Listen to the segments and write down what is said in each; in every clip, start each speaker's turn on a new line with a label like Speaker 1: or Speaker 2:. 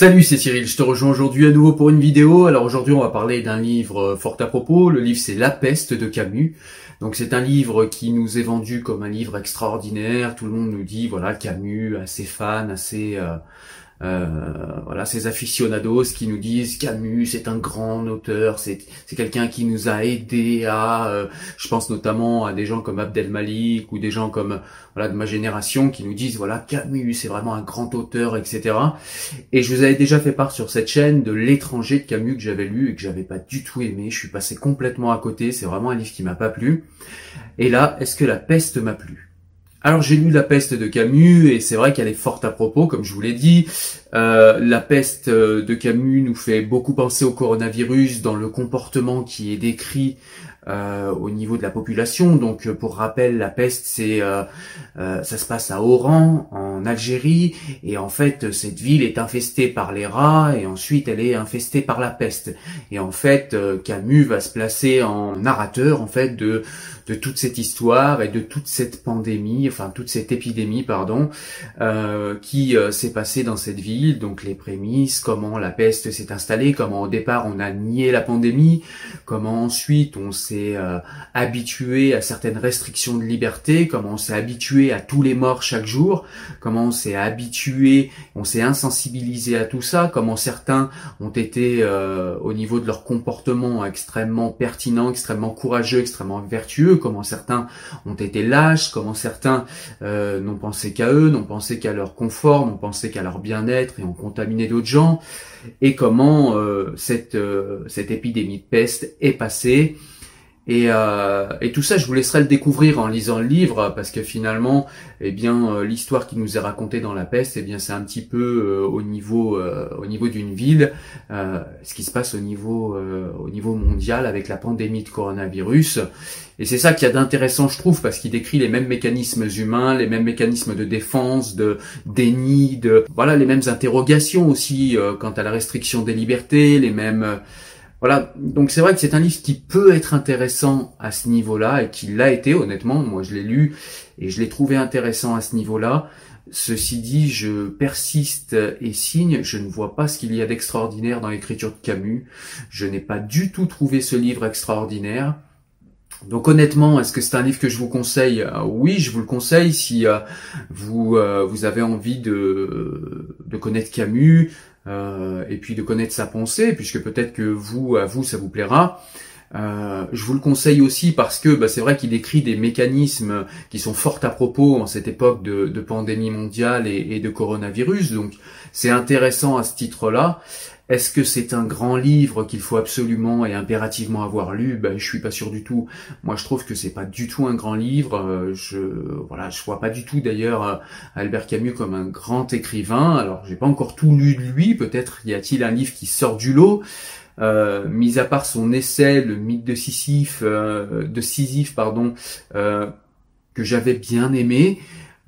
Speaker 1: Salut, c'est Cyril, je te rejoins aujourd'hui à nouveau pour une vidéo. Alors aujourd'hui on va parler d'un livre fort à propos. Le livre c'est La peste de Camus. Donc c'est un livre qui nous est vendu comme un livre extraordinaire. Tout le monde nous dit voilà Camus, assez fan, assez euh, euh, voilà, ces aficionados qui nous disent Camus, c'est un grand auteur, c'est quelqu'un qui nous a aidé à, euh, je pense notamment à des gens comme Abdel Malik ou des gens comme voilà de ma génération qui nous disent voilà Camus, c'est vraiment un grand auteur, etc. Et je vous avais déjà fait part sur cette chaîne de l'étranger de Camus que j'avais lu et que j'avais pas du tout aimé. Je suis passé complètement à côté. C'est vraiment un livre qui m'a pas plu. Et là, est-ce que la peste m'a plu? Alors j'ai lu La peste de Camus et c'est vrai qu'elle est forte à propos, comme je vous l'ai dit. Euh, la peste euh, de Camus nous fait beaucoup penser au coronavirus dans le comportement qui est décrit euh, au niveau de la population. Donc pour rappel, la peste, c'est ça se passe à Oran, en Algérie, et en fait cette ville est infestée par les rats et ensuite elle est infestée par la peste. Et en fait Camus va se placer en narrateur en fait de de toute cette histoire et de toute cette pandémie, enfin toute cette épidémie, pardon, qui s'est passée dans cette ville. Donc les prémices, comment la peste s'est installée, comment au départ on a nié la pandémie, comment ensuite on s'est euh, habitué à certaines restrictions de liberté, comment on s'est habitué à tous les morts chaque jour, comment on s'est habitué, on s'est insensibilisé à tout ça, comment certains ont été au niveau de leur comportement extrêmement pertinent, extrêmement courageux, extrêmement vertueux, comment certains ont été lâches, comment certains euh, n'ont pensé qu'à eux, n'ont pensé qu'à leur confort, n'ont pensé qu'à leur bien-être et ont contaminé d'autres gens, et comment euh, cette, euh, cette épidémie de peste est passée et, euh, et, tout ça, je vous laisserai le découvrir en lisant le livre, parce que finalement, eh bien, euh, l'histoire qui nous est racontée dans la peste, eh bien, c'est un petit peu euh, au niveau, euh, au niveau d'une ville, ce qui se passe au niveau, au niveau mondial avec la pandémie de coronavirus. Et c'est ça qu'il y a d'intéressant, je trouve, parce qu'il décrit les mêmes mécanismes humains, les mêmes mécanismes de défense, de déni, de voilà, les mêmes interrogations aussi quant à la restriction des libertés, les mêmes voilà, donc c'est vrai que c'est un livre qui peut être intéressant à ce niveau-là et qui l'a été honnêtement. Moi, je l'ai lu et je l'ai trouvé intéressant à ce niveau-là. Ceci dit, je persiste et signe, je ne vois pas ce qu'il y a d'extraordinaire dans l'écriture de Camus. Je n'ai pas du tout trouvé ce livre extraordinaire. Donc honnêtement, est-ce que c'est un livre que je vous conseille? Euh, Oui, je vous le conseille si euh, vous euh, vous avez envie de de connaître Camus, et puis de connaître sa pensée, puisque peut-être que vous, à vous, ça vous plaira. Euh, je vous le conseille aussi parce que bah, c'est vrai qu'il décrit des mécanismes qui sont fort à propos en cette époque de, pandémie mondiale et, et, de coronavirus. Donc c'est intéressant à ce titre-là. Est-ce que c'est un grand livre qu'il faut absolument et impérativement avoir lu? Ben, Je suis pas sûr du tout. Moi, je trouve que c'est pas du tout un grand livre. Euh, je voilà, je vois pas du tout d'ailleurs euh, Albert Camus comme un grand écrivain. Alors, j'ai pas encore tout lu de lui. Peut-être y a-t-il un livre qui sort du lot. Euh, mis à part son essai, le mythe de Sisyphe, euh, de Sisyphe, pardon, euh, que j'avais bien aimé.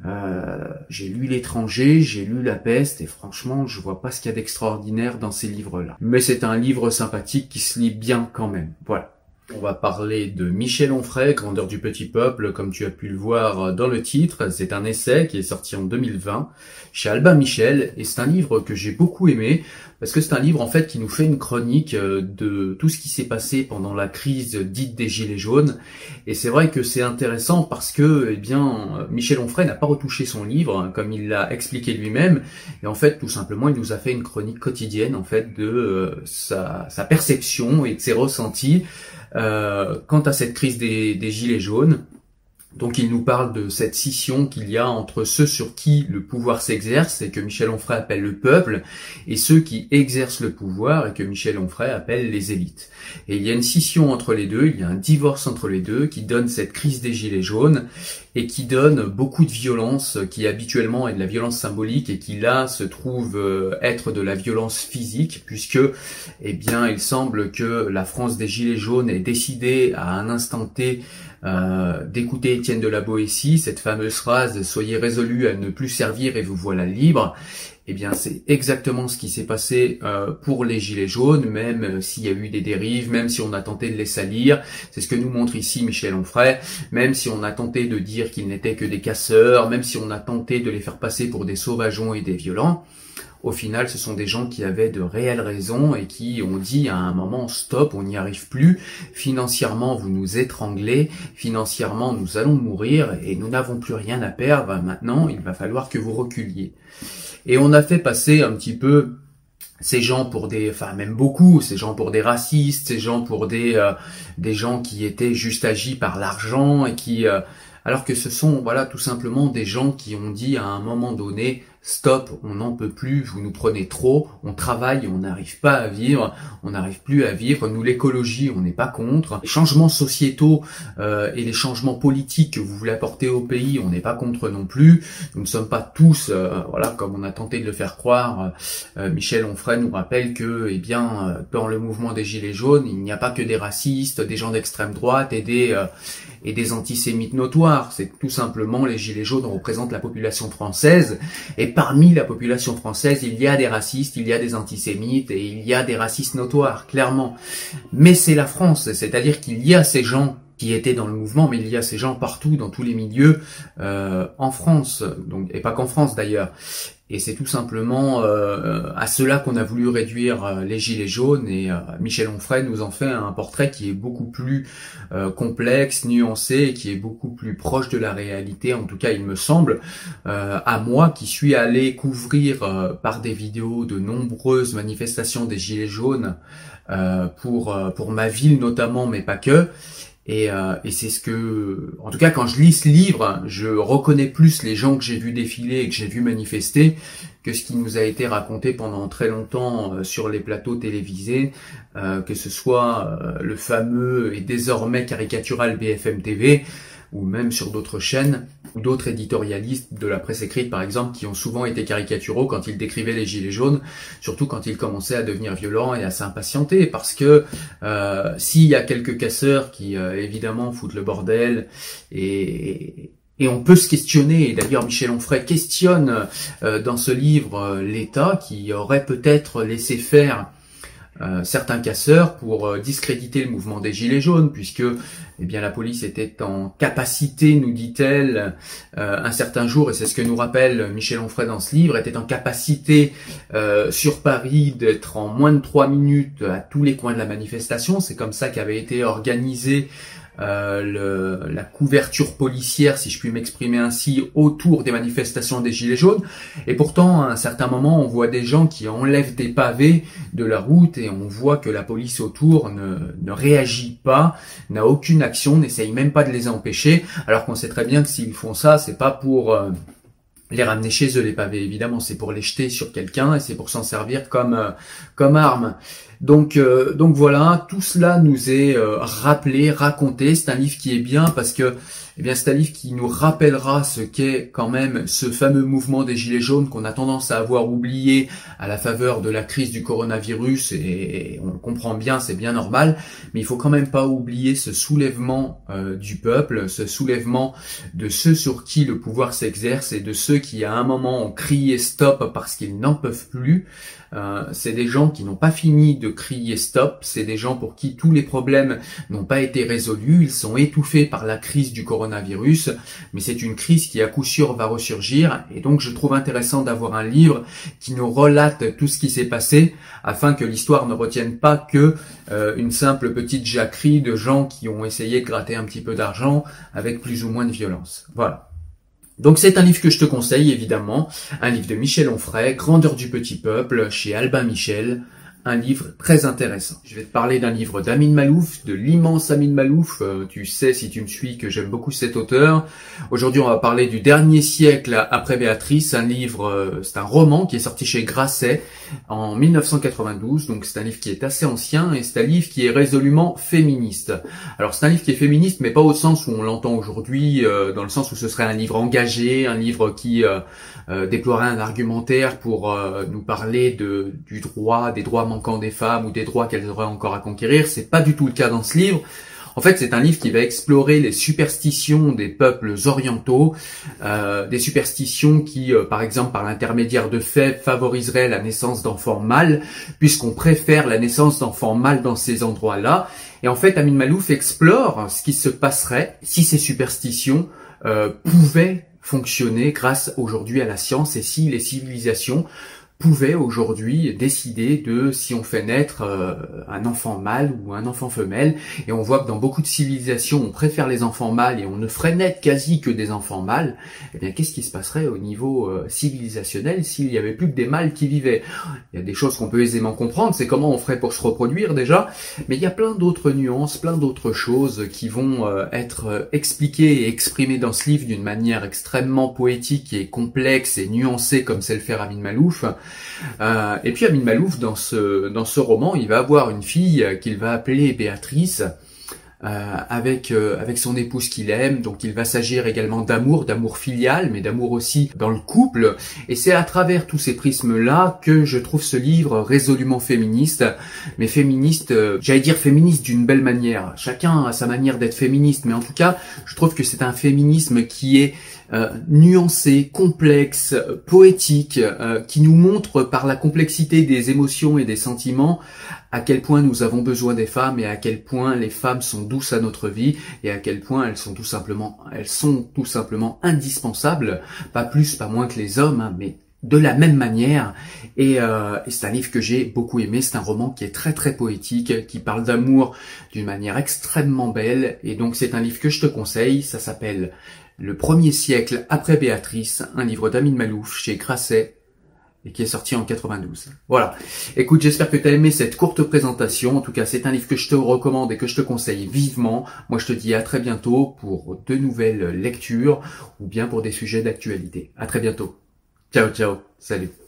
Speaker 1: Euh, j'ai lu l'étranger, j'ai lu la peste et franchement je vois pas ce qu'il y a d'extraordinaire dans ces livres-là. Mais c'est un livre sympathique qui se lit bien quand même. Voilà. On va parler de Michel Onfray, Grandeur du petit peuple, comme tu as pu le voir dans le titre. C'est un essai qui est sorti en 2020 chez Albin Michel et c'est un livre que j'ai beaucoup aimé parce que c'est un livre en fait qui nous fait une chronique euh, de tout ce qui s'est passé pendant la crise dite des gilets jaunes et c'est vrai que c'est intéressant parce que eh bien Michel Onfray n'a pas retouché son livre hein, comme il l'a expliqué lui-même et en fait tout simplement il nous a fait une chronique quotidienne en fait de euh, sa, sa perception et de ses ressentis quant à cette crise des, gilets jaunes. Donc il nous parle de cette scission qu'il y a entre ceux sur qui le pouvoir s'exerce et que Michel Onfray appelle le peuple et ceux qui exercent le pouvoir et que Michel Onfray appelle les élites. Et il y a une scission entre les deux, il y a un divorce entre les deux qui donne cette crise des gilets jaunes et qui donne beaucoup de violence qui habituellement est de la violence symbolique et qui là se trouve euh, être de la violence physique puisque eh bien il semble que la France des gilets jaunes ait décidé à un instant T euh, d'écouter Étienne de la Boétie, cette fameuse phrase soyez résolu à ne plus servir et vous voilà libre. Eh bien, c'est exactement ce qui s'est passé euh, pour les gilets jaunes, même euh, s'il y a eu des dérives, même si on a tenté de les salir. C'est ce que nous montre ici Michel Onfray. Même si on a tenté de dire qu'ils n'étaient que des casseurs, même si on a tenté de les faire passer pour des sauvageons et des violents. Au final, ce sont des gens qui avaient de réelles raisons et qui ont dit à un moment stop, on n'y arrive plus. Financièrement, vous nous étranglez. Financièrement, nous allons mourir et nous n'avons plus rien à perdre. Maintenant, il va falloir que vous reculiez. Et on a fait passer un petit peu ces gens pour des, enfin même beaucoup, ces gens pour des racistes, ces gens pour des euh, des gens qui étaient juste agis par l'argent et qui, euh, alors que ce sont voilà tout simplement des gens qui ont dit à un moment donné stop, on n'en peut plus, vous nous prenez trop, on travaille, on n'arrive pas à vivre, on n'arrive plus à vivre. Nous, l'écologie, on n'est pas contre. Les changements sociétaux euh, et les changements politiques que vous voulez apporter au pays, on n'est pas contre non plus. Nous ne sommes pas tous, euh, voilà, comme on a tenté de le faire croire. Euh, Michel Onfray nous rappelle que, eh bien, dans le mouvement des Gilets jaunes, il n'y a pas que des racistes, des gens d'extrême droite et des et des antisémites notoires. C'est tout simplement les Gilets jaunes représentent la population française et parmi la population française, il y a des racistes, il y a des antisémites et il y a des racistes notoires, clairement. Mais c'est la France, c'est-à-dire qu'il y a ces gens qui étaient dans le mouvement, mais il y a ces gens partout, dans tous les milieux, euh, en France, donc et pas qu'en France d'ailleurs. Et c'est tout simplement euh, à cela qu'on a voulu réduire euh, les gilets jaunes. Et euh, Michel Onfray nous en fait un portrait qui est beaucoup plus complexe, nuancé, et qui est beaucoup plus proche de la réalité. En tout cas, il me semble, à moi qui suis allé couvrir par des vidéos de nombreuses manifestations des gilets jaunes pour pour ma ville notamment, mais pas que. Et, euh, et c'est ce que, en tout cas, quand je lis ce livre, je reconnais plus les gens que j'ai vu défiler et que j'ai vu manifester que ce qui nous a été raconté pendant très longtemps euh, sur les plateaux télévisés, euh, que ce soit le fameux et désormais caricatural BFM TV, ou même sur d'autres chaînes, ou d'autres éditorialistes de la presse écrite par exemple, qui ont souvent été caricaturaux quand ils décrivaient les gilets jaunes, surtout quand ils commençaient à devenir violents et à s'impatienter, parce que euh, s'il y a quelques casseurs qui euh, évidemment foutent le bordel et, et on peut se questionner, et d'ailleurs Michel Onfray questionne euh, dans ce livre l'État qui aurait peut-être laissé faire euh, certains casseurs pour euh, discréditer le mouvement des Gilets jaunes, puisque eh bien la police était en capacité, nous dit-elle, euh, un certain jour, et c'est ce que nous rappelle Michel Onfray dans ce livre, était en capacité sur Paris d'être en moins de trois minutes à tous les coins de la manifestation. C'est comme ça qu'avait été organisé le, la couverture policière, si je puis m'exprimer ainsi, autour des manifestations des Gilets jaunes. Et pourtant, à un certain moment, on voit des gens qui enlèvent des pavés de la route et on voit que la police autour ne, ne réagit pas, n'a aucune action, n'essaye même pas de les empêcher, alors qu'on sait très bien que s'ils font ça, c'est pas pour... Euh, les ramener chez eux les pavés. Évidemment c'est pour les jeter sur quelqu'un et c'est pour s'en servir comme euh, comme arme donc euh, donc voilà tout cela nous est euh, rappelé raconté c'est un livre qui est bien parce que eh bien c'est un livre qui nous rappellera ce qu'est quand même ce fameux mouvement des gilets jaunes qu'on a tendance à avoir oublié à la faveur de la crise du coronavirus et, on le comprend bien, c'est bien normal, mais il faut quand même pas oublier ce soulèvement euh, du peuple, ce soulèvement de ceux sur qui le pouvoir s'exerce et de ceux qui à un moment ont crié stop parce qu'ils n'en peuvent plus. C'est des gens qui n'ont pas fini de crier stop, c'est des gens pour qui tous les problèmes n'ont pas été résolus, ils sont étouffés par la crise du coronavirus, mais c'est une crise qui à coup sûr va ressurgir, et donc je trouve intéressant d'avoir un livre qui nous relate tout ce qui s'est passé, afin que l'histoire ne retienne pas que euh, une simple petite jacquerie de gens qui ont essayé de gratter un petit peu d'argent avec plus ou moins de violence. Voilà. Donc c'est un livre que je te conseille évidemment, un livre de Michel Onfray, Grandeur du petit peuple, chez Albin Michel, un livre très intéressant. Je vais te parler d'un livre d'Amin Malouf, de l'immense Amin Malouf. Euh, tu sais, si tu me suis, que j'aime beaucoup cet auteur. Aujourd'hui, on va parler du dernier siècle après Béatrice, un livre, euh, c'est un roman qui est sorti chez Grasset en 1992. Donc c'est un livre qui est assez ancien et c'est un livre qui est résolument féministe. Alors c'est un livre qui est féministe, mais pas au sens où on l'entend aujourd'hui, euh, dans le sens où ce serait un livre engagé, un livre qui déploierait un argumentaire pour nous parler de, du droit, des droits des femmes ou des droits qu'elles auraient encore à conquérir. C'est pas du tout le cas dans ce livre. En fait, c'est un livre qui va explorer les superstitions des peuples orientaux, euh, des superstitions qui, euh, par exemple, par l'intermédiaire de faits, favoriseraient la naissance d'enfants mâles, puisqu'on préfère la naissance d'enfants mâles dans ces endroits-là. Et en fait, Amin Malouf explore ce qui se passerait si ces superstitions euh, pouvaient fonctionner grâce aujourd'hui à la science et si les civilisations pouvait aujourd'hui décider de si on fait naître euh, un enfant mâle ou un enfant femelle. Et on voit que dans beaucoup de civilisations, on préfère les enfants mâles et on ne ferait naître quasi que des enfants mâles. Eh bien, qu'est-ce qui se passerait au niveau euh, civilisationnel s'il y avait plus que des mâles qui vivaient? Il y a des choses qu'on peut aisément comprendre, c'est comment on ferait pour se reproduire déjà, mais il y a plein d'autres nuances, plein d'autres choses qui vont euh, être expliquées et exprimées dans ce livre d'une manière extrêmement poétique et complexe et nuancée comme c'est le fait Amin Malouf. Euh, et puis Amin Malouf, dans ce, dans ce roman, il va avoir une fille qu'il va appeler Béatrice, avec euh, avec son épouse qu'il aime. Donc il va s'agir également d'amour, d'amour filial, mais d'amour aussi dans le couple. Et c'est à travers tous ces prismes-là que je trouve ce livre résolument féministe, mais féministe, j'allais dire féministe d'une belle manière. Chacun a sa manière d'être féministe, mais en tout cas, je trouve que c'est un féminisme qui est euh, nuancé, complexe, poétique, euh, qui nous montre par la complexité des émotions et des sentiments à quel point nous avons besoin des femmes et à quel point les femmes sont douces à notre vie et à quel point elles sont tout simplement, elles sont tout simplement indispensables, pas plus, pas moins que les hommes, hein, mais de la même manière. Et, euh, et c'est un livre que j'ai beaucoup aimé. C'est un roman qui est très très poétique, qui parle d'amour d'une manière extrêmement belle. Et donc c'est un livre que je te conseille. Ça s'appelle le premier siècle après Béatrice, un livre d'Amin Malouf chez Grasset et qui est sorti en 92. Voilà. Écoute, j'espère que tu as aimé cette courte présentation. En tout cas, c'est un livre que je te recommande et que je te conseille vivement. Moi, je te dis à très bientôt pour de nouvelles lectures ou bien pour des sujets d'actualité. À très bientôt. Ciao, ciao. Salut.